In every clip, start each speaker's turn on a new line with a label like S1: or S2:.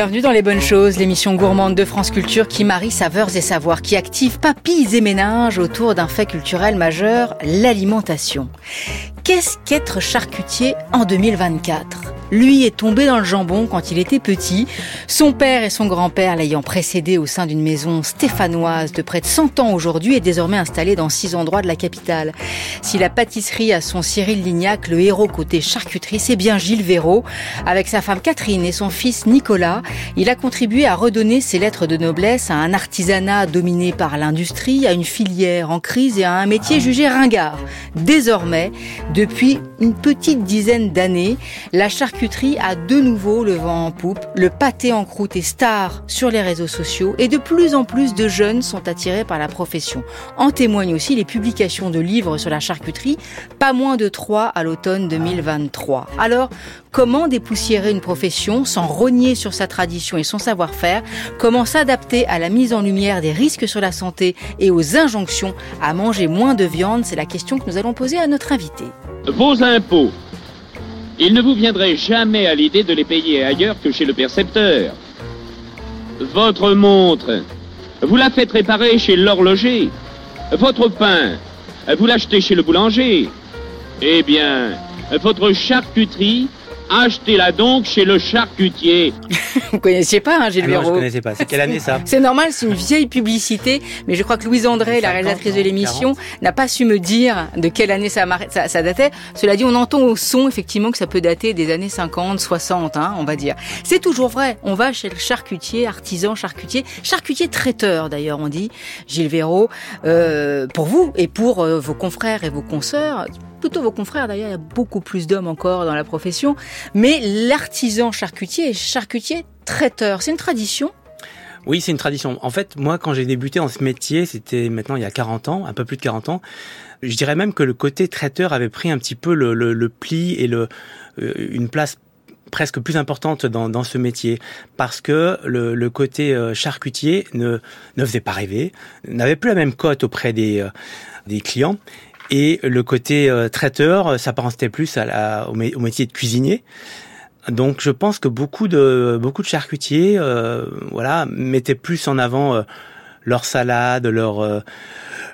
S1: Bienvenue dans Les Bonnes Choses, l'émission gourmande de France Culture qui marie saveurs et savoirs, qui active papilles et ménages autour d'un fait culturel majeur, l'alimentation. Qu'est-ce qu'être charcutier en 2024 lui est tombé dans le jambon quand il était petit, son père et son grand-père l'ayant précédé au sein d'une maison stéphanoise de près de 100 ans aujourd'hui est désormais installé dans six endroits de la capitale. Si la pâtisserie a son Cyril Lignac, le héros côté charcuterie, c'est bien Gilles Véraud. Avec sa femme Catherine et son fils Nicolas, il a contribué à redonner ses lettres de noblesse à un artisanat dominé par l'industrie, à une filière en crise et à un métier jugé ringard. Désormais, depuis une petite dizaine d'années, la charcuterie charcuterie a de nouveau le vent en poupe. Le pâté en croûte est star sur les réseaux sociaux et de plus en plus de jeunes sont attirés par la profession. En témoignent aussi les publications de livres sur la charcuterie, pas moins de trois à l'automne 2023. Alors, comment dépoussiérer une profession sans rogner sur sa tradition et son savoir-faire? Comment s'adapter à la mise en lumière des risques sur la santé et aux injonctions à manger moins de viande? C'est la question que nous allons poser à notre invité.
S2: Vos impôts il ne vous viendrait jamais à l'idée de les payer ailleurs que chez le percepteur. Votre montre, vous la faites réparer chez l'horloger. Votre pain, vous l'achetez chez le boulanger. Eh bien, votre charcuterie, Achetez-la donc chez le charcutier.
S1: Vous connaissiez pas, hein, Gilles
S3: ah Non, je connaissais pas. C'est quelle année ça
S1: C'est normal, c'est une vieille publicité, mais je crois que Louise André, la réalisatrice de l'émission, n'a pas su me dire de quelle année ça, ça, ça, datait. Cela dit, on entend au son effectivement que ça peut dater des années 50, 60, hein, on va dire. C'est toujours vrai. On va chez le charcutier, artisan charcutier, charcutier traiteur d'ailleurs, on dit, Gilles Véraud. Euh, pour vous et pour euh, vos confrères et vos consoeurs, plutôt vos confrères d'ailleurs, il y a beaucoup plus d'hommes encore dans la profession, mais l'artisan charcutier est charcutier traiteur, c'est une tradition?
S3: Oui, c'est une tradition. En fait, moi, quand j'ai débuté dans ce métier, c'était maintenant il y a 40 ans, un peu plus de 40 ans, je dirais même que le côté traiteur avait pris un petit peu le, pli et euh, une place presque plus importante dans, dans ce métier. Parce que le, le côté euh, charcutier ne, ne faisait pas rêver, n'avait plus la même cote auprès des, euh, des clients et le côté euh, traiteur euh, s'apparentait plus à la, au, métier de cuisinier. Donc je pense que beaucoup de beaucoup de charcutiers, euh, voilà, mettaient plus en avant euh, leurs salades, leurs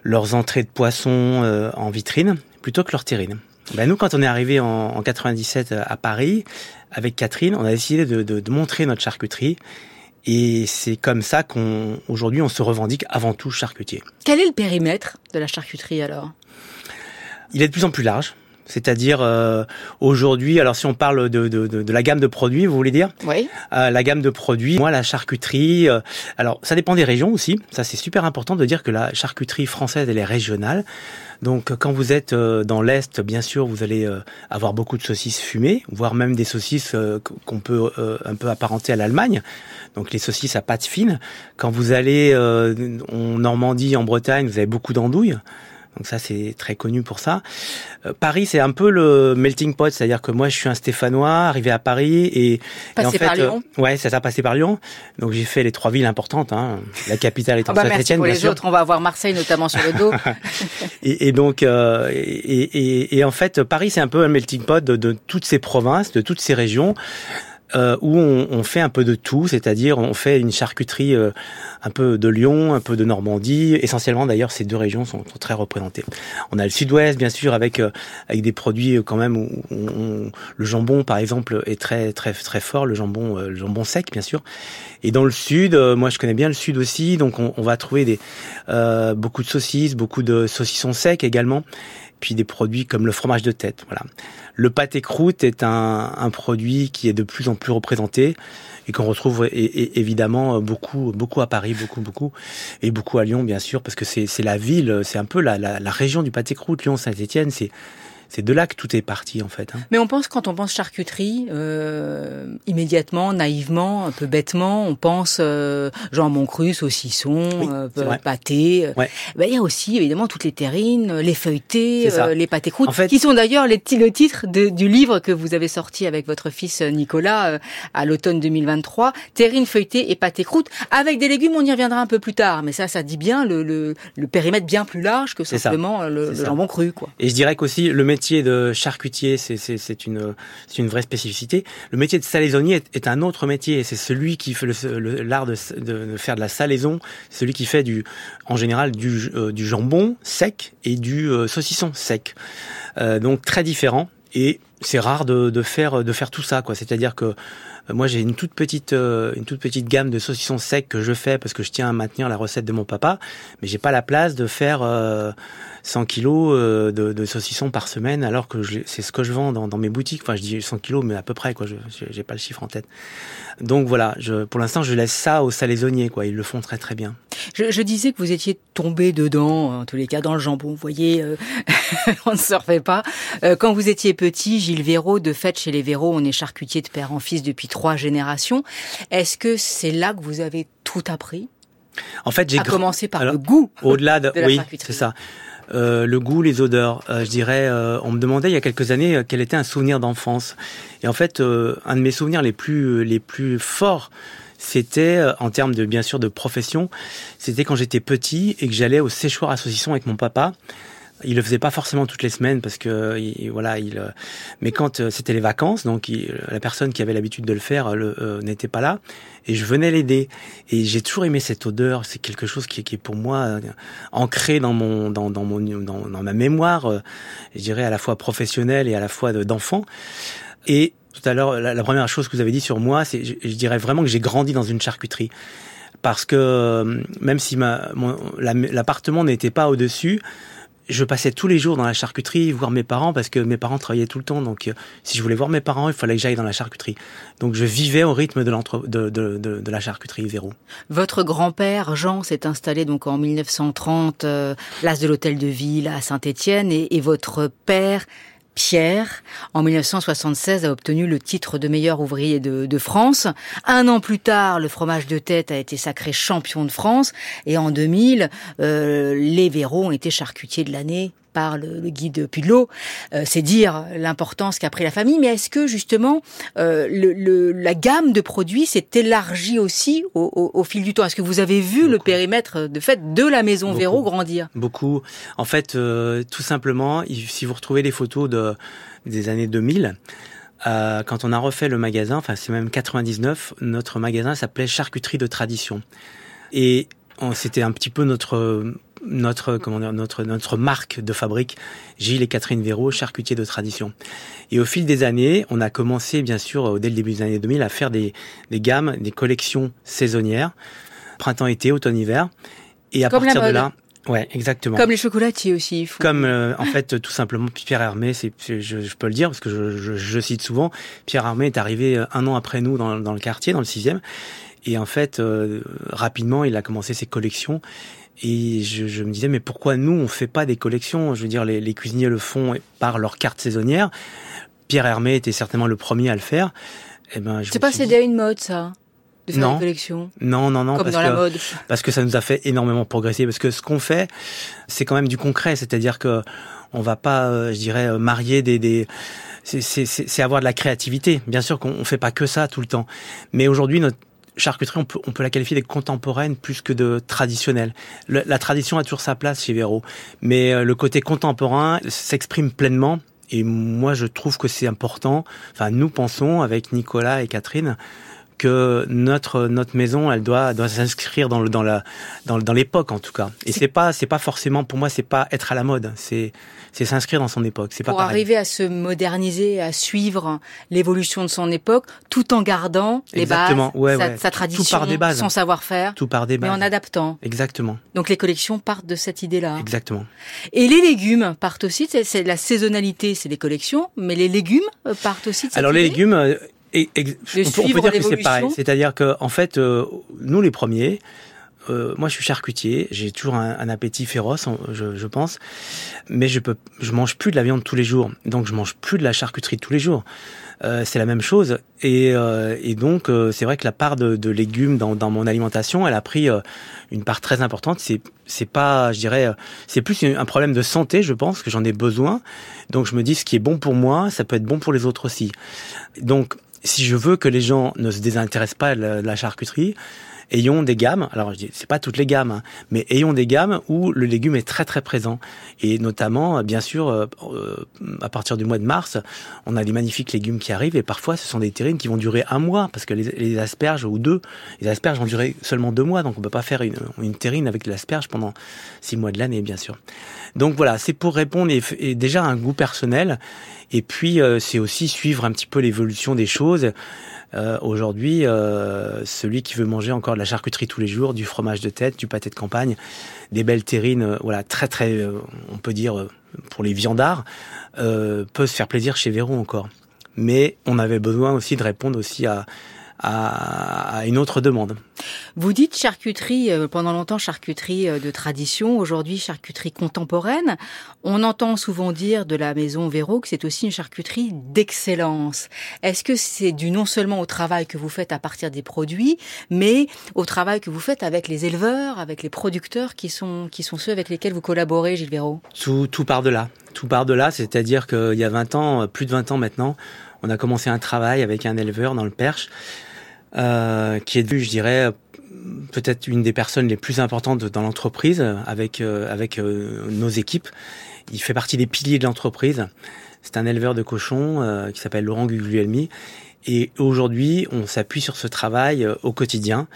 S3: leurs entrées de poisson en vitrine, plutôt que leur terrine. Ben nous, quand on est arrivé en, en 97 à Paris avec Catherine, on a décidé de, de, de montrer notre charcuterie. Et c'est comme ça qu'on aujourd'hui on se revendique avant tout charcutier.
S1: Quel est le périmètre de la charcuterie alors?
S3: Il est de plus en plus large. C'est-à-dire euh, aujourd'hui, alors si on parle de, de, de, la gamme de produits, vous voulez dire
S1: Oui.
S3: Euh, la gamme de produits, moi la charcuterie, euh, alors ça dépend des régions aussi. Ça c'est super important de dire que la charcuterie française elle est régionale. Donc quand vous êtes dans l'est, bien sûr, vous allez avoir beaucoup de saucisses fumées, voire même des saucisses qu'on peut un peu apparenter à l'Allemagne. Donc les saucisses à pâte fine. Quand vous allez en Normandie, en Bretagne, vous avez beaucoup d'andouilles. Donc ça, c'est très connu pour ça. Euh, Paris, c'est un peu le melting pot, c'est-à-dire que moi, je suis un Stéphanois, arrivé à Paris et,
S1: passé en fait, par Lyon.
S3: Euh, ouais, ça s'est passé par Lyon. Donc j'ai fait les trois villes importantes. Hein. La capitale étant
S1: oh bah
S3: Saint-Étienne.
S1: Pour
S3: les
S1: sûr. autres, on va avoir Marseille notamment sur le dos.
S3: et, et, donc, euh, et, et, et, en fait, Paris, c'est un peu un melting pot de, de toutes ces provinces, de toutes ces régions euh, où on, on, fait un peu de tout, c'est-à-dire on fait une charcuterie euh, un peu de Lyon, un peu de Normandie. Essentiellement, d'ailleurs, ces deux régions sont, très représentées. On a le Sud-Ouest, bien sûr, avec euh, avec des produits quand même où, le jambon, par exemple, est très très très fort. Le jambon, le jambon sec, bien sûr. Et dans le Sud, moi, je connais bien le Sud aussi, donc on, on va trouver des beaucoup de saucisses, beaucoup de saucissons secs également puis des produits comme le fromage de tête. Voilà. Le pâté croûte est un, un, produit qui est de plus en plus représenté et qu'on retrouve évidemment beaucoup, beaucoup à Paris, beaucoup, beaucoup, et beaucoup à Lyon, bien sûr, parce que c'est la ville, c'est un peu la, la, la région du pâté croûte, Lyon, Saint-Étienne, c'est c'est de là que tout est parti en fait. Hein.
S1: Mais on pense quand on pense charcuterie, euh, immédiatement, naïvement, un peu bêtement, on pense euh, jambon cru, saucisson, euh, pâté.
S3: Ouais.
S1: Ben, il y a aussi évidemment toutes les terrines, les feuilletés, euh, les pâtés croûtes, en fait, qui sont d'ailleurs le titre de, du livre que vous avez sorti avec votre fils Nicolas euh, à l'automne 2023, terrines, feuilletées et pâtés croûtes, avec des légumes. On y reviendra un peu plus tard, mais ça, ça dit bien le, le, le périmètre bien plus large que simplement le, le jambon cru, quoi.
S3: Et je dirais qu'aussi le métier de charcutier, c'est une vraie spécificité. Le métier de salaisonnier est, un autre métier. C'est celui qui fait l'art de, faire de la salaison, celui qui fait du en général du euh, jambon sec et du euh, saucisson sec. Euh, donc très différent et c'est rare de, de faire de faire tout ça quoi. C'est-à-dire que moi, j'ai une toute petite, euh, une toute petite gamme de saucissons secs que je fais parce que je tiens à maintenir la recette de mon papa, mais j'ai pas la place de faire 100 euh, kilos euh, de, de, saucissons par semaine, alors que c'est ce que je vends dans, mes boutiques. Enfin, je dis 100 kilos, mais à peu près, quoi. Je j'ai pas le chiffre en tête. Donc voilà, pour l'instant, je laisse ça aux salaisonniers, quoi. Ils le font très très bien.
S1: Je disais que vous étiez tombé dedans, en tous les cas, dans le jambon. Vous voyez, on ne se refait pas. quand vous étiez petit, Gilles Véraud, de fait, chez les Véraud, on est charcutier de père en fils depuis trois générations. Est-ce que c'est là que vous avez tout appris?
S3: En fait, j'ai
S1: commencé par le goût.
S3: Au-delà de, oui, c'est ça. Euh, le goût, les odeurs. Euh, je dirais, euh, on me demandait il y a quelques années quel était un souvenir d'enfance. Et en fait, un de mes souvenirs les plus les plus forts, c'était en termes de bien sûr de profession, c'était quand j'étais petit et que j'allais au séchoir à saucisson avec mon papa. Il le faisait pas forcément toutes les semaines parce que voilà, il. Euh, mais quand euh, c'était les vacances, donc la personne qui avait l'habitude de le faire euh, n'était pas là et je venais l'aider. Et j'ai toujours aimé cette odeur. C'est quelque chose qui, qui, est pour moi ancré dans mon dans, mon dans, ma mémoire. je dirais à la fois professionnelle et à la fois d'enfant. Et tout à l'heure, la, première chose que vous avez dit sur moi, c'est je, je dirais vraiment que j'ai grandi dans une charcuterie parce que même si ma l'appartement n'était pas au dessus je passais tous les jours dans la charcuterie voir mes parents parce que mes parents travaillaient tout le temps. Donc, euh, si je voulais voir mes parents, il fallait que j'aille dans la charcuterie. Donc, je vivais au rythme de, de, de, de, de la charcuterie Véro.
S1: Votre grand-père, Jean, s'est installé donc en 1930, euh, place de l'Hôtel de Ville à Saint-Étienne, et, et votre père Pierre, en 1976, a obtenu le titre de meilleur ouvrier de, France. Un an plus tard, le fromage de tête a été sacré champion de France. Et en 2000, euh, les Véros ont été charcutiers de l'année par le, guide Pudelot. Euh, c'est dire l'importance qu'a pris la famille, mais est-ce que justement euh, le, la gamme de produits s'est élargie aussi au, fil du temps? Est-ce que vous avez vu le périmètre de fait de la maison Véro grandir?
S3: Beaucoup. En fait, euh, tout simplement, si vous retrouvez les photos de, des années 2000, quand on a refait le magasin, enfin c'est même 99, notre magasin s'appelait Charcuterie de Tradition. Et c'était un petit peu notre notre comment dire, notre notre marque de fabrique Gilles et Catherine Véraud, charcutier de tradition. Et au fil des années, on a commencé bien sûr dès le début des années 2000 à faire des des gammes, des collections saisonnières, printemps-été, automne-hiver. Et à partir de là, Ouais, exactement.
S1: Comme les chocolatiers aussi.
S3: Comme euh, en fait tout simplement Pierre Hermé, c'est je, je, peux le dire parce que je, je, je, cite souvent. Pierre Hermé est arrivé euh, un an après nous dans, dans le quartier, dans le sixième, et en fait euh, rapidement il a commencé ses collections et je, je, me disais, mais pourquoi nous, on fait pas des collections? Je veux dire, les, les cuisiniers le font par leur carte saisonnière. Pierre Hermé était certainement le premier à le faire.
S1: Eh ben, c'est pas cédé à une mode, ça de faire
S3: non.
S1: des collections?
S3: Non, non, non.
S1: Comme dans la mode.
S3: Parce que ça nous a fait énormément progresser. Parce que ce qu'on fait, c'est quand même du concret. C'est-à-dire que on va pas, euh, je dirais, euh, marier des, des c'est avoir de la créativité. Bien sûr qu'on fait pas que ça tout le temps. Mais aujourd'hui, notre charcuterie, on peut, on peut la qualifier de contemporaine plus que de traditionnelle. la tradition a toujours sa place chez Véro, mais euh, le côté contemporain s'exprime pleinement. Et moi, je trouve que c'est important. Enfin, nous pensons avec Nicolas et Catherine que notre notre maison elle doit doit s'inscrire dans le dans la dans, dans l'époque en tout cas. Et c'est pas c'est pas forcément pour moi c'est pas être à la mode. C'est c'est s'inscrire dans son époque. C'est
S1: pas pour arriver à se moderniser à suivre l'évolution de son époque tout en gardant les
S3: exactement.
S1: bases
S3: ouais,
S1: sa,
S3: ouais.
S1: sa, tradition
S3: tout part des bases.
S1: son savoir-faire
S3: tout part des bases
S1: mais en adaptant.
S3: Exactement.
S1: Donc les collections partent de cette idée là
S3: exactement.
S1: Et les légumes partent aussi c'est la saisonnalité c'est les collections mais les légumes euh, partent aussi de cette
S3: alors
S1: idée
S3: les légumes euh, et, on, peut, on, peut, dire que c'est pareil. C'est-à-dire que, en fait, euh, nous les premiers, euh, moi je suis charcutier, j'ai toujours un, un, appétit féroce, je, je, pense, mais je peux, je mange plus de la viande tous les jours, donc je mange plus de la charcuterie tous les jours. Euh, c'est la même chose, et, euh, et donc euh, c'est vrai que la part de, de légumes dans, dans, mon alimentation, elle a pris euh, une part très importante. C'est, c'est pas, je dirais, c'est plus un problème de santé, je pense que j'en ai besoin. Donc je me dis ce qui est bon pour moi, ça peut être bon pour les autres aussi. Donc si je veux que les gens ne se désintéressent pas de la charcuterie, ayons des gammes. Alors, je dis, c'est pas toutes les gammes, hein, mais ayons des gammes où le légume est très très présent. Et notamment, bien sûr, euh, à partir du mois de mars, on a des magnifiques légumes qui arrivent et parfois ce sont des terrines qui vont durer un mois parce que les, asperges ou deux, les asperges vont durer seulement deux mois, donc on peut pas faire une, une terrine avec de l'asperge pendant six mois de l'année, bien sûr. Donc voilà, c'est pour répondre et, déjà un goût personnel et puis euh, c'est aussi suivre un petit peu l'évolution des choses. Euh, aujourd'hui, euh, celui qui veut manger encore de la charcuterie tous les jours, du fromage de tête, du pâté de campagne, des belles terrines, voilà, très très, on peut dire pour les viandards, peut se faire plaisir chez Véro encore. Mais on avait besoin aussi de répondre aussi à, à, une autre demande.
S1: Vous dites charcuterie, euh, pendant longtemps charcuterie euh, de tradition, aujourd'hui charcuterie contemporaine. On entend souvent dire de la maison Véro que c'est aussi une charcuterie d'excellence. Est-ce que c'est dû non seulement au travail que vous faites à partir des produits, mais au travail que vous faites avec les éleveurs, avec les producteurs qui sont, qui sont ceux avec lesquels vous collaborez, Gilles Véro?
S3: Tout, tout part de là. Tout part de là, c'est-à-dire qu'il y a 20 ans, plus de 20 ans maintenant, on a commencé un travail avec un éleveur dans le Perche euh, qui est devenu, je dirais, peut-être une des personnes les plus importantes dans l'entreprise avec euh, euh, nos équipes. Il fait partie des piliers de l'entreprise. C'est un éleveur de cochons qui s'appelle Laurent Guglielmi. Et aujourd'hui, on s'appuie sur ce travail au quotidien.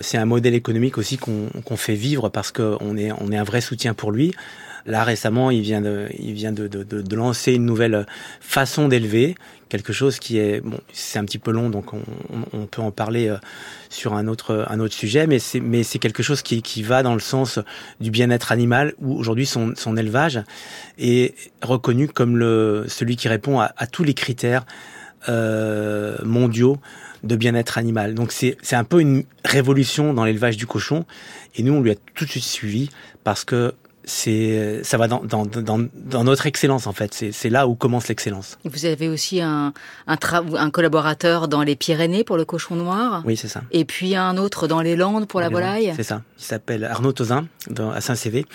S3: C'est un modèle économique aussi qu'on fait vivre parce qu'on est, on est un vrai soutien pour lui. Là récemment, il vient de, il vient de, de, de lancer une nouvelle façon d'élever, quelque chose qui est, bon, c'est un petit peu long, donc on, on, peut en parler euh, sur un autre, un autre sujet, mais c'est, mais c'est quelque chose qui, qui va dans le sens du bien-être animal, où aujourd'hui son, son élevage est reconnu comme le, celui qui répond à, tous les critères euh, mondiaux de bien-être animal. Donc c'est, c'est un peu une révolution dans l'élevage du cochon, et nous on lui a tout de suite suivi parce que c'est ça va dans, dans, dans, dans, notre excellence en fait. C'est là où commence l'excellence.
S1: Vous avez aussi un, un, un, collaborateur dans les Pyrénées pour le cochon noir.
S3: Oui, c'est ça.
S1: Et puis un autre dans les Landes pour la volaille.
S3: C'est ça. Il s'appelle Arnaud Tozin à Saint-Cévé.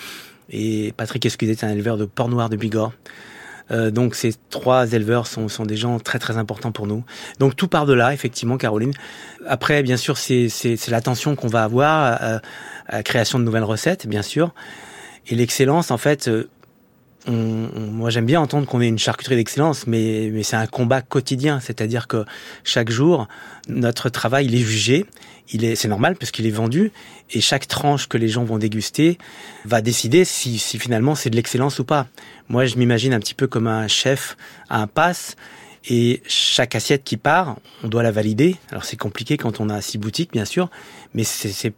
S3: Et Patrick Escudet est un éleveur de porc noir de Bigorre. Euh, donc ces trois éleveurs sont, sont des gens très très importants pour nous. Donc tout part de là, effectivement, Caroline. Après, bien sûr, c'est l'attention qu'on va avoir à, à la création de nouvelles recettes, bien sûr. Et l'excellence, en fait, euh, on, moi j'aime bien entendre qu'on est une charcuterie d'excellence, mais, mais c'est un combat quotidien. C'est-à-dire que chaque jour, notre travail, il est jugé. Il est, c'est normal parce qu'il est vendu. Et chaque tranche que les gens vont déguster va décider si, si finalement c'est de l'excellence ou pas. Moi, je m'imagine un petit peu comme un chef à un pass. Et chaque assiette qui part, on doit la valider. Alors c'est compliqué quand on a six boutiques, bien sûr, mais c'est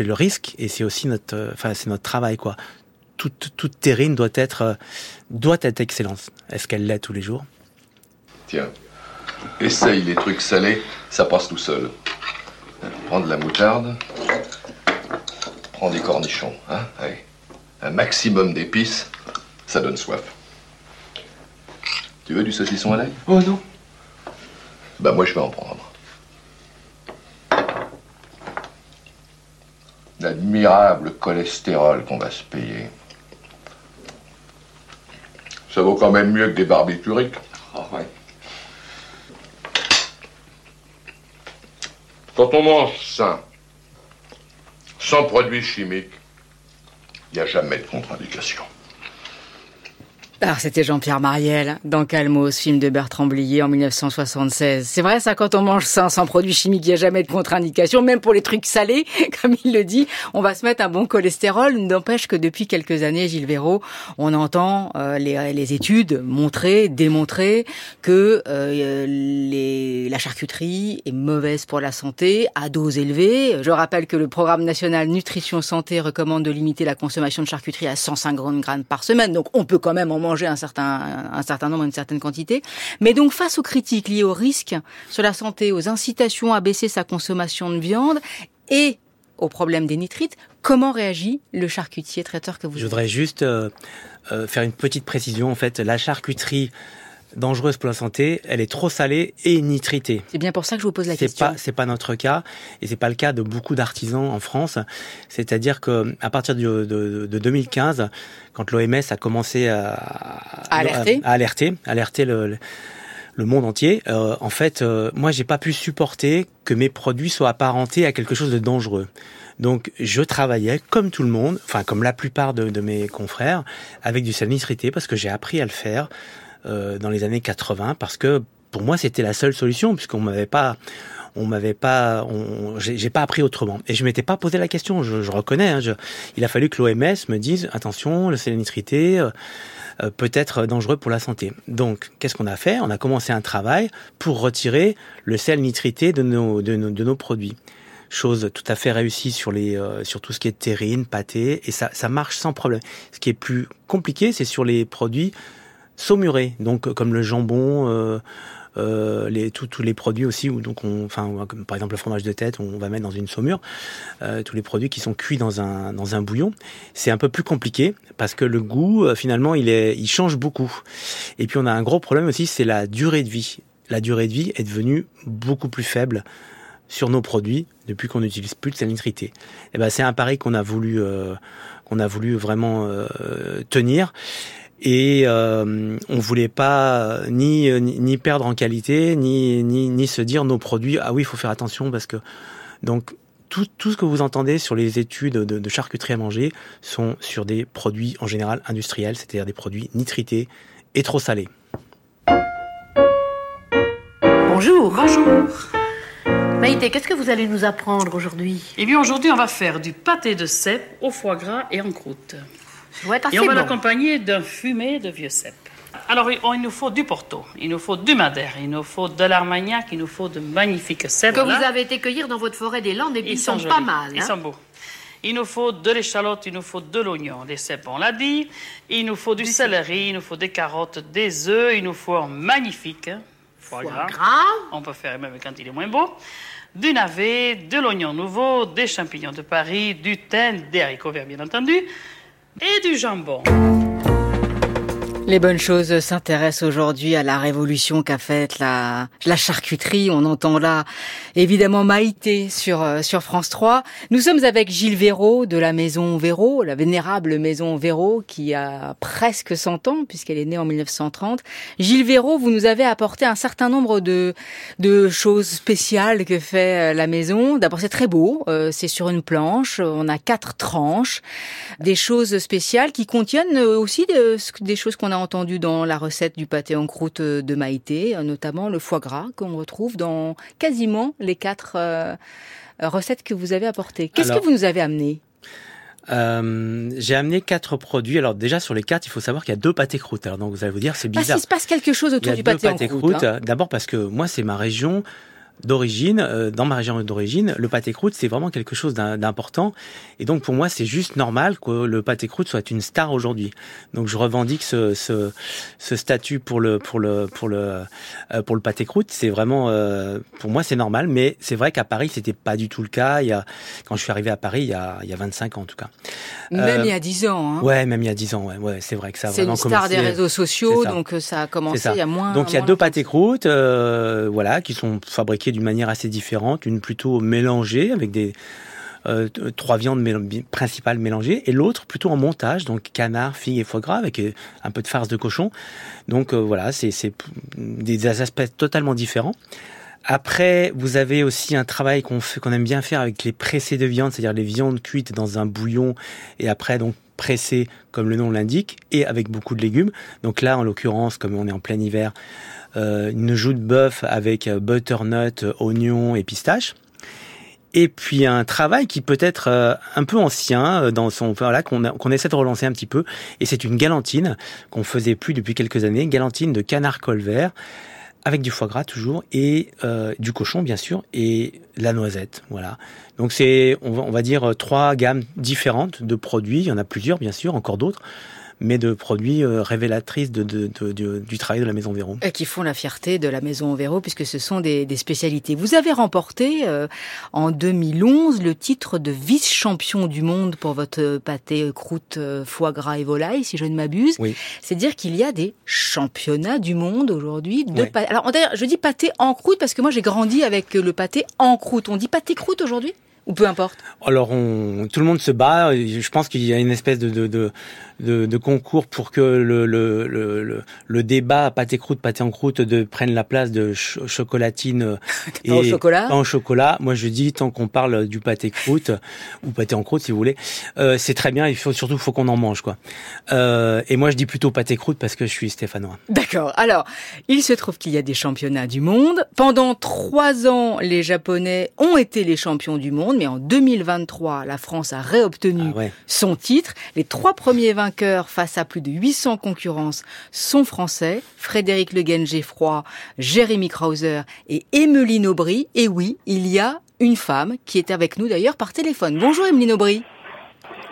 S3: le risque et c'est aussi notre, enfin c'est notre travail quoi. Toute, toute terrine doit être doit être excellence. Est-ce qu'elle l'est tous les jours?
S4: Tiens, essaye les trucs salés, ça passe tout seul. Prends de la moutarde, prends des cornichons, hein, allez. Un maximum d'épices, ça donne soif. Tu veux du saucisson à l'ail
S3: Oh non.
S4: Bah moi je vais en prendre. L'admirable cholestérol qu'on va se payer. Ça vaut quand même mieux que des barbituriques.
S3: Ah ouais.
S4: Quand on mange sain, sans produits chimiques, il n'y a jamais de contre-indication.
S1: Ah, c'était Jean-Pierre Mariel dans Calmos, film de Bertrand Blier en 1976. C'est vrai ça, quand on mange ça sans produits chimiques, il n'y a jamais de contre-indication, même pour les trucs salés, comme il le dit, on va se mettre un bon cholestérol. N'empêche que depuis quelques années, Gilles Véraud, on entend euh, les, les, études montrer, démontrer que euh, les, la charcuterie est mauvaise pour la santé, à dose élevée. Je rappelle que le programme national nutrition santé recommande de limiter la consommation de charcuterie à 150 grammes par semaine, donc on peut quand même en manger un certain, un certain nombre, une certaine quantité. Mais donc, face aux critiques liées aux risques sur la santé, aux incitations à baisser sa consommation de viande et au problème des nitrites, comment réagit le charcutier traiteur que vous
S3: Je voudrais juste euh, euh, faire une petite précision. En fait, la charcuterie dangereuse pour la santé, elle est trop salée et nitritée.
S1: C'est bien pour ça que je vous pose la
S3: question. Pas, c'est pas notre cas et c'est pas le cas de beaucoup d'artisans en France. C'est-à-dire que à partir de, de, de 2015, quand l'OMS a commencé à,
S1: à alerter,
S3: à, alerter, alerter le, le monde entier. Euh, en fait, euh, moi, j'ai pas pu supporter que mes produits soient apparentés à quelque chose de dangereux. Donc, je travaillais comme tout le monde, enfin comme la plupart de, de mes confrères, avec du sel nitrité parce que j'ai appris à le faire euh, dans les années 80 parce que pour moi, c'était la seule solution puisqu'on m'avait pas on m'avait pas, j'ai pas appris autrement. Et je m'étais pas posé la question. Je, reconnais. Hein, il a fallu que l'OMS me dise attention, le sel nitrité euh, euh, peut être dangereux pour la santé. Donc, qu'est-ce qu'on a fait? On a commencé un travail pour retirer le sel nitrité de nos, produits chose tout à fait réussie sur les euh, sur tout ce qui est terrine, pâté et ça marche sans problème. Ce qui est plus compliqué, c'est sur les produits saumurés, donc comme le jambon, euh, euh, les, tous les produits aussi, où donc on, enfin, par exemple le fromage de tête, on va mettre dans une saumure, euh, tous les produits qui sont cuits dans un, dans un bouillon. C'est un peu plus compliqué parce que le goût, euh, finalement, il, est, il change beaucoup. Et puis on a un gros problème aussi, c'est la durée de vie. La durée de vie est devenue beaucoup plus faible sur nos produits depuis qu'on n'utilise plus de salinité. Et eh ben c'est un pari qu'on a voulu euh, qu'on a voulu vraiment euh, tenir et euh, on voulait pas ni, ni perdre en qualité ni, ni ni se dire nos produits ah oui il faut faire attention parce que donc tout, tout ce que vous entendez sur les études de, de charcuterie à manger sont sur des produits en général industriels, c'est-à-dire des produits nitrités et trop salés.
S5: Bonjour. Bonjour. Maïté, qu'est-ce que vous allez nous apprendre aujourd'hui?
S6: Eh bien, aujourd'hui, on va faire du pâté de cèpe au foie gras et en croûte.
S5: Assez
S6: Et on va
S5: bon.
S6: l'accompagner d'un fumé de vieux cèpe. Alors, il nous faut du Porto, il nous faut du Madère, il nous faut de l'Armagnac, il nous faut de magnifiques cèpes.
S5: Que vous avez été cueillir dans votre forêt des Landes et puis ils, sont, pas mal.
S6: Ils
S5: hein.
S6: sont beaux. Il nous faut de l'échalote, il nous faut de l'oignon, des cèpes, on l'a dit. Il nous faut du céleri, il nous faut des carottes, des œufs, il nous faut un magnifique hein, foie,
S5: Foie
S6: gras.
S5: gras.
S6: On peut faire même quand il est moins beau. Du navet, de l'oignon nouveau, des champignons de Paris, du thym, des haricots verts bien entendu, et du jambon.
S1: Les bonnes choses s'intéressent aujourd'hui à la révolution qu'a faite la, la charcuterie. On entend là évidemment Maïté sur, euh, sur France 3. Nous sommes avec Gilles Véraud de la maison Véraud, la vénérable maison Véraud qui a presque 100 ans puisqu'elle est née en 1930. Gilles Véraud, vous nous avez apporté un certain nombre de, de choses spéciales que fait euh, la maison. D'abord c'est très beau, euh, c'est sur une planche, on a quatre tranches, des choses spéciales qui contiennent aussi de- des choses qu'on a entendues dans la recette du pâté en croûte euh, de Maïté, euh, notamment le foie gras qu'on retrouve dans quasiment les quatre euh, recettes que vous avez apportées. Qu'est-ce
S3: Alors-
S1: que vous nous avez amené?
S3: Euh, j'ai amené quatre produits. Alors déjà sur les quatre, il faut savoir qu'il y a deux pâtés croûtes. Alors donc vous allez vous dire c'est
S1: Parce
S3: bizarre.
S1: qu'il se passe quelque chose
S3: Il y
S1: autour
S3: a
S1: du
S3: deux
S1: pâté en croûte. hein.
S3: D'abord parce que moi c'est ma région d'origine. Euh, dans ma région d'origine, le pâté croûte c'est vraiment quelque chose d'im- d'important. Et donc pour moi c'est juste normal que le pâté croûte soit une star aujourd'hui. Donc je revendique ce, ce, ce statut pour le pour le pour le euh, pour le pâté croûte. C'est vraiment euh, pour moi c'est normal. Mais c'est vrai qu'à Paris c'était pas du tout le cas. Il y a quand je suis arrivé à Paris il y a il y a 25 ans en tout cas.
S1: Même
S3: Euh,
S1: il y a dix ans. hein.
S3: Ouais, même il y a 10 ans. Ouais, ouais c'est vrai que ça a
S1: C'est
S3: vraiment
S1: une star
S3: commencé.
S1: des réseaux sociaux,
S3: C'est ça.
S1: donc euh, ça a commencé
S3: C'est ça.
S1: il y a moins.
S3: Donc il y a
S1: moins
S3: deux pâtés croûtes, euh, voilà, qui sont fabriqués d'une manière assez différente, une plutôt mélangée avec des euh, trois viandes principales mélangées et l'autre plutôt en montage, donc canard, figue et foie gras avec euh, un peu de farce de cochon. Donc euh, voilà, c'est des aspects totalement différents. Après, vous avez aussi un travail qu'on qu'on aime bien faire avec les pressés de viande, c'est-à-dire les viandes cuites dans un bouillon et après donc pressées comme le nom l'indique et avec beaucoup de légumes. Donc là, en l'occurrence, comme on est en plein hiver, une joue de bœuf avec euh, butternut, euh, oignon et pistache. Et puis un travail qui peut être euh, un peu ancien euh, dans son voilà qu'on qu'on essaie de relancer un petit peu. Et c'est une galantine qu'on faisait plus depuis quelques années, galantine de canard colvert avec du foie gras toujours et euh, du cochon bien sûr et la noisette. Voilà. Donc c'est on va, on va dire euh, trois gammes différentes de produits. Il y en a plusieurs bien sûr encore d'autres mais de produits euh, révélatrices de, de- de- de- du travail de la maison Véro
S1: Et qui font la fierté de la maison Véro puisque ce sont des, des spécialités. Vous avez remporté euh, en 2011 le titre de vice-champion du monde pour votre pâté croûte euh, foie gras et volaille, si je ne m'abuse.
S3: Oui.
S1: C'est dire qu'il y a des championnats du monde aujourd'hui de pâté. Alors d'ailleurs, je dis pâté en croûte parce que moi j'ai grandi avec le pâté en croûte. On dit pâté croûte aujourd'hui? Ou peu importe?
S3: Alors, on, tout le monde se bat. Je pense qu'il y a une espèce de, de, de, de, de concours pour que le, le, le, le, débat pâté croûte, pâté en croûte de, prenne la place de chocolatine
S1: et au chocolat.
S3: en chocolat. Moi, je dis tant qu'on parle du pâté croûte ou pâté en croûte, si vous voulez, euh, c'est très bien. Il faut surtout faut qu'on en mange, quoi. Euh, et moi, je dis plutôt pâté croûte parce que je suis stéphanois.
S1: D'accord. Alors, il se trouve qu'il y a des championnats du monde. Pendant trois ans, les Japonais ont été les champions du monde, mais en 2023, la France a réobtenu
S3: Ah ouais.
S1: son titre. Les trois premiers face à plus de 800 concurrences sont français. Frédéric Le Guen-Geffroy, Jérémy Krauser et Emeline Aubry. Et oui, il y a une femme qui est avec nous d'ailleurs par téléphone. Bonjour Emeline Aubry.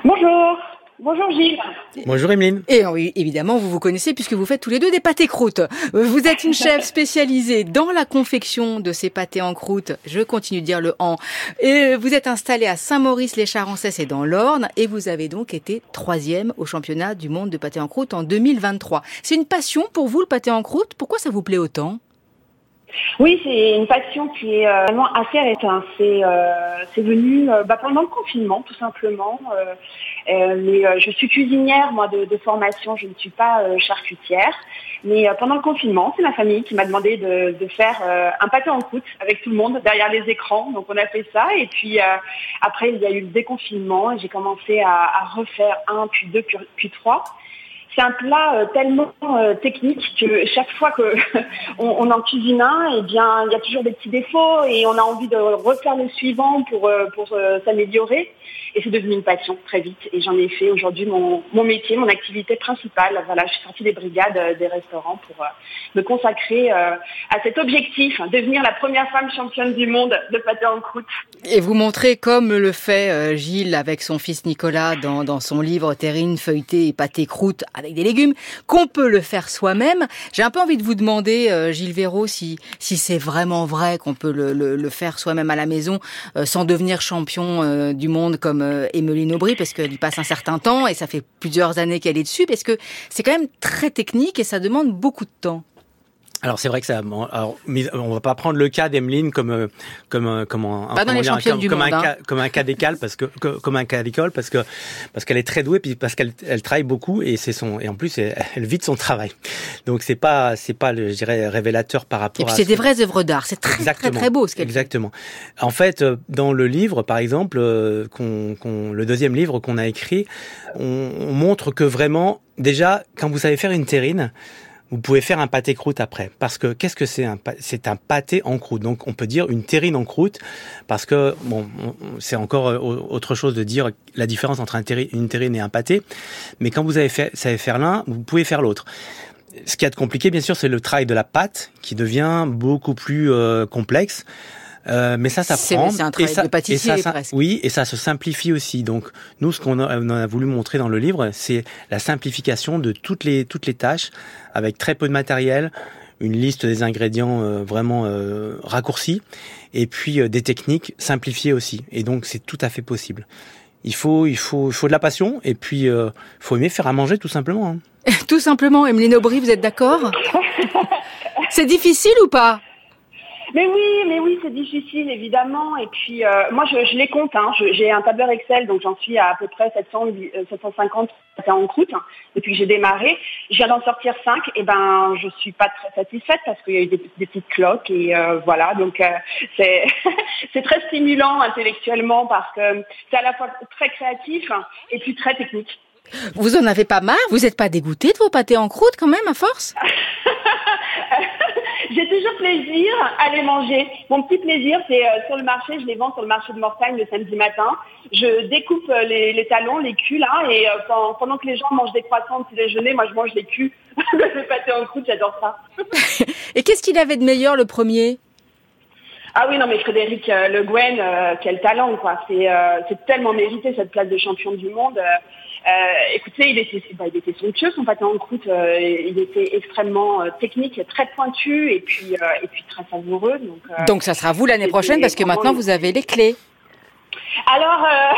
S7: Bonjour. Bonjour Gilles.
S3: Bonjour Emeline.
S1: Et oui, évidemment, vous vous connaissez puisque vous faites tous les deux des pâtés croûtes. Vous êtes une chef spécialisée dans la confection de ces pâtés en croûte. Je continue de dire le en. Et vous êtes installée à Saint-Maurice-les-Charençais et dans l'Orne. Et vous avez donc été troisième au championnat du monde de pâté en croûte en 2023. C'est une passion pour vous, le pâté en croûte? Pourquoi ça vous plaît autant?
S7: Oui, c'est une passion qui est euh, vraiment assez récente. C'est euh, c'est venu euh, bah, pendant le confinement, tout simplement. Euh, mais euh, je suis cuisinière, moi, de, formation. Je ne suis pas euh, charcutière. Mais pendant le confinement, c'est ma famille qui m'a demandé de, faire un pâté en croûte avec tout le monde derrière les écrans. Donc on a fait ça. Et puis après, il y a eu le déconfinement j'ai commencé à, refaire un, puis deux, puis trois. C'est un plat tellement euh, technique que chaque fois que on, en cuisine un, eh bien, il y a toujours des petits défauts et on a envie de refaire le suivant pour euh, pour euh, s'améliorer. Et c'est devenu une passion très vite. Et j'en ai fait aujourd'hui mon, mon métier, mon activité principale. Voilà, je suis sortie des brigades des restaurants pour me consacrer à cet objectif, hein, devenir la première femme championne du monde de pâté en croûte.
S1: Et vous montrez, comme le fait Gilles avec son fils Nicolas dans, dans son livre Terrine, feuilleté et pâté croûte avec des légumes, qu'on peut le faire soi-même. J'ai un peu envie de vous demander, euh, Gilles Véraud, si, si c'est vraiment vrai qu'on peut le, le, le faire soi-même à la maison euh, sans devenir champion euh, du monde comme euh, Emeline Aubry, parce qu'elle y passe un certain temps et ça fait plusieurs années qu'elle est dessus, parce que c'est quand même très technique et ça demande beaucoup de temps.
S3: Alors c'est vrai que ça. alors, mais on va pas prendre le cas d'Emeline comme euh, comme un- comme un
S1: Pas dans
S3: comment
S1: les
S3: dire,
S1: championnes
S3: comme,
S1: du
S3: comme
S1: monde,
S3: un
S1: hein.
S3: cas comme un cas d'école parce que que- comme un cas d'école parce que parce qu'elle est très douée puis parce qu'elle elle travaille beaucoup et c'est son et en plus elle, elle vit de son travail. Donc c'est pas c'est pas le, je dirais révélateur par rapport
S1: Et puis c'est
S3: ce-
S1: des vraies œuvres d'art. C'est très, très, très beau ce qu'elle fait.
S3: Exactement. En fait, euh, dans le livre, par exemple, euh, qu'on, qu'on- le deuxième livre qu'on a écrit, on, on montre que vraiment, déjà, quand vous savez faire une terrine, vous pouvez faire un pâté croûte après. Parce que qu'est-ce que c'est un C'est un pâté en croûte? Donc on peut dire une terrine en croûte parce que bon, on- on- c'est encore euh, autre chose de dire la différence entre une terrine et un pâté. Mais quand vous avez fait, savez faire l'un, vous pouvez faire l'autre. Ce qui est compliqué, bien sûr, c'est le travail de la pâte qui devient beaucoup plus euh, complexe. Euh, mais ça, ça prend.
S1: c'est un
S3: et
S1: travail
S3: ça-
S1: de pâtissier,
S3: et ça, ça-
S1: presque.
S3: Oui, et ça se simplifie aussi. Donc, nous, ce qu'on a, on a voulu montrer dans le livre, c'est la simplification de toutes les toutes les tâches avec très peu de matériel, une liste des ingrédients euh, vraiment euh, raccourcie, et puis euh, des techniques simplifiées aussi. Et donc, c'est tout à fait possible. Il faut, il faut, il faut de la passion, et puis euh, faut aimer faire à manger tout simplement. hein.
S1: Tout simplement, Emeline Aubry, vous êtes d'accord? C'est difficile ou pas?
S7: Mais oui, mais oui, c'est difficile évidemment. Et puis euh, moi, je, je les compte. Hein. J'ai un tableur Excel, donc j'en suis à à peu près 700, euh, 750 pâtés en croûte hein, depuis que j'ai démarré. Je viens d'en sortir 5 Et ben, je suis pas très satisfaite parce qu'il y a eu des, des petites cloques et euh, voilà. Donc euh, c'est c'est très stimulant intellectuellement parce que c'est à la fois très créatif et puis très technique.
S1: Vous en avez pas marre? Vous n'êtes pas dégoûté de vos pâtés en croûte quand même à force?
S7: J'ai toujours plaisir à les manger. Mon petit plaisir, c'est euh, sur le marché, je les vends sur le marché de Mortagne le samedi matin. Je découpe euh, les, talons, les culs là, et euh, pendant, que les gens mangent des croissants au petit déjeuner, moi je mange les culs de pâté en croûte, j'adore ça.
S1: Et qu'est-ce qu'il avait de meilleur le premier?
S7: Ah oui, non mais Frédéric euh, Le Guen, euh, quel talent quoi. C'est euh, c'est tellement mérité cette place de champion du monde. Euh, euh, écoutez, il était, bah, il était somptueux son pâté en croûte. euh, il était extrêmement euh, technique, très pointu et puis euh, et puis très savoureux. Donc, euh,
S1: Donc ça sera vous l'année prochaine parce que maintenant vous avez les clés.
S7: Alors, euh,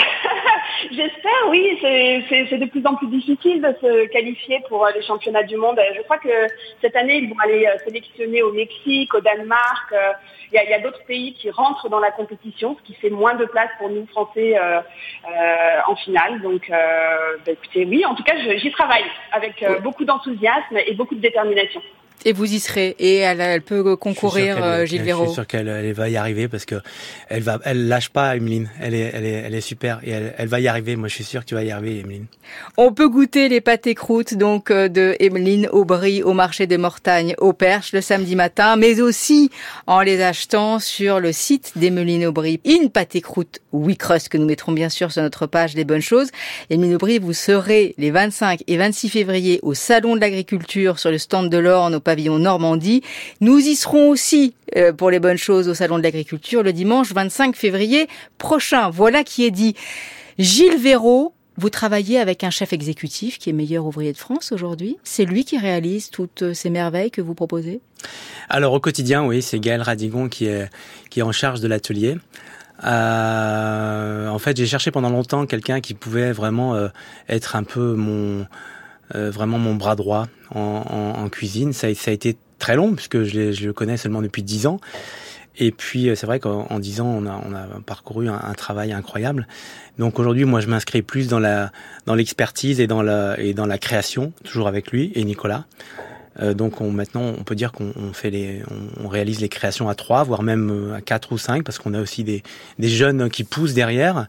S7: J'espère, oui. C'est de plus en plus difficile de se qualifier pour euh, les championnats du monde. Je crois que cette année, ils vont aller euh, sélectionner au Mexique, au Danemark. Il y a, d'autres pays qui rentrent dans la compétition, ce qui fait moins de place pour nous Français en finale. Donc, bah, écoutez, oui, en tout cas, j'y travaille avec beaucoup d'enthousiasme et beaucoup de détermination.
S1: Et vous y serez. Et elle, elle peut concourir, euh, Gilles Véraud.
S3: Je suis sûr qu'elle elle va y arriver parce que elle va, elle lâche pas, Emeline. Elle est, elle est, elle est super et elle, elle va y arriver. Moi, je suis sûr que tu vas y arriver, Emeline.
S1: On peut goûter les pâtés croûtes donc euh, de Emeline Aubry au marché des Mortagnes au Perche le samedi matin, mais aussi en les achetant sur le site d'Emeline Aubry. Une pâté croûte We Crust que nous mettrons bien sûr sur notre page des bonnes choses. Emeline Aubry, vous serez les 25 et 26 février au Salon de l'Agriculture sur le stand de l'Orne pavillon Normandie. Nous y serons aussi euh, pour les bonnes choses au Salon de l'Agriculture le dimanche 25 février prochain. Voilà qui est dit. Gilles Véraud, vous travaillez avec un chef exécutif qui est meilleur ouvrier de France aujourd'hui. C'est lui qui réalise toutes ces merveilles que vous proposez?
S3: Alors au quotidien, oui, c'est Gaël Radigon qui est, qui est en charge de l'atelier. Euh, en fait, j'ai cherché pendant longtemps quelqu'un qui pouvait vraiment euh, être un peu mon euh, vraiment mon bras droit en, en, cuisine. Ça, ça, a été très long puisque je, je le connais seulement depuis dix ans. Et puis c'est vrai qu'en dix ans, on a, on a parcouru un, un, travail incroyable. Donc aujourd'hui, moi, je m'inscris plus dans la dans l'expertise et dans la et dans la création, toujours avec lui et Nicolas. Euh, donc on, maintenant, on peut dire qu'on fait les, on, réalise les créations à trois, voire même euh, à quatre ou cinq, parce qu'on a aussi des, des jeunes qui poussent derrière.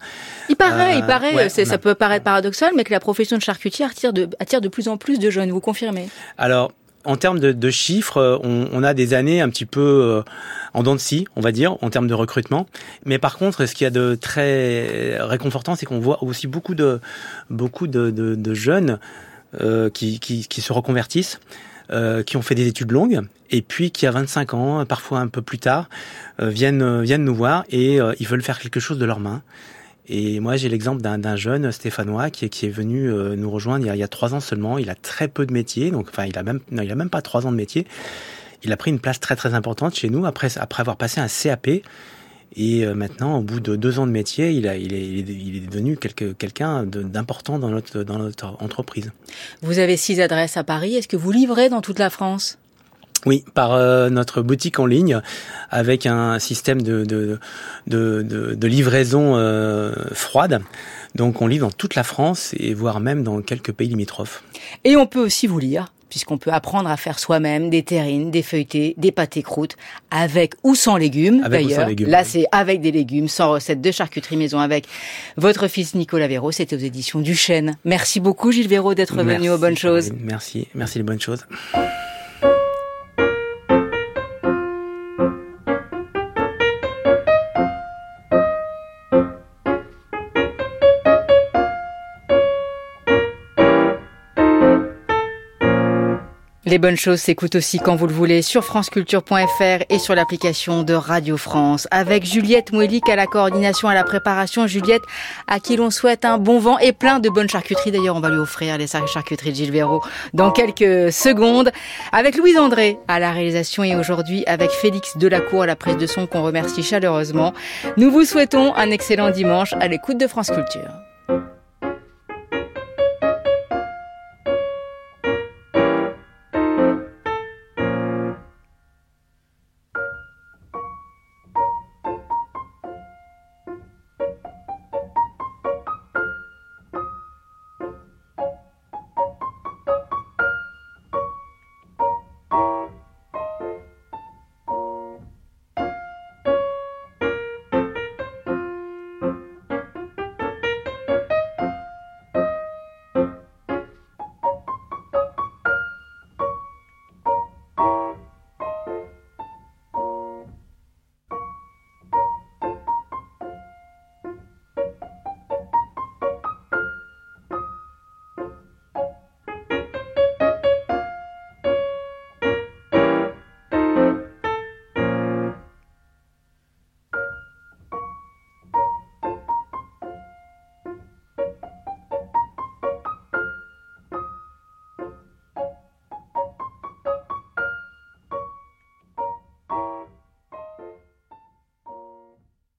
S1: Il paraît, il euh, paraît, ça peut paraître paradoxal, mais que la profession de charcutier attire de, attire de plus en plus de jeunes. Vous confirmez?
S3: Alors, en termes de, de chiffres, on, on, a des années un petit peu en dents de scie, on va dire, en termes de recrutement. Mais par contre, ce qu'il y a de très réconfortant, c'est qu'on voit aussi beaucoup de beaucoup de, de, de jeunes euh, qui, qui, qui, se reconvertissent. Euh, qui ont fait des études longues et puis qui à 25 ans, parfois un peu plus tard, euh, viennent euh, viennent nous voir et ils veulent faire quelque chose de leurs mains. Et moi, j'ai l'exemple d'un jeune stéphanois qui est, qui est venu nous rejoindre il y, a, il y a trois ans seulement. Il a très peu de métiers, donc enfin, il a même non, il a même pas trois ans de métier. Il a pris une place très très importante chez nous après après avoir passé un CAP et euh, maintenant, au bout de deux ans de métier, il, a, il, est, il est devenu quelqu'un d'important dans notre, dans notre entreprise.
S1: Vous avez six adresses à Paris. Est-ce que vous livrez dans toute la France?
S3: Oui, par euh, notre boutique en ligne, avec un système de, de, de, de livraison euh, froide. Donc on livre dans toute la France et voire même dans quelques pays limitrophes.
S1: Et on peut aussi vous lire puisqu'on peut apprendre à faire soi-même des terrines, des feuilletés, des pâtés croûtes, avec ou sans légumes d'ailleurs. Là, c'est avec des légumes, sans recette de charcuterie maison avec votre fils Nicolas Véraud. C'était aux éditions du Chêne. Merci beaucoup Gilles Véraud d'être venu aux bonnes choses.
S3: Merci, merci les bonnes choses.
S1: Les bonnes choses s'écoutent aussi quand vous le voulez sur franceculture.fr et sur l'application de Radio France. Avec Juliette Mouelik à la coordination, à la préparation. Juliette, à qui l'on souhaite un bon vent et plein de bonnes charcuteries. D'ailleurs, on va lui offrir les charcuteries de Gilles dans quelques secondes. Avec Louise André à la réalisation et aujourd'hui avec Félix Delacour à la prise de son qu'on remercie chaleureusement. Nous vous souhaitons un excellent dimanche à l'écoute de France Culture.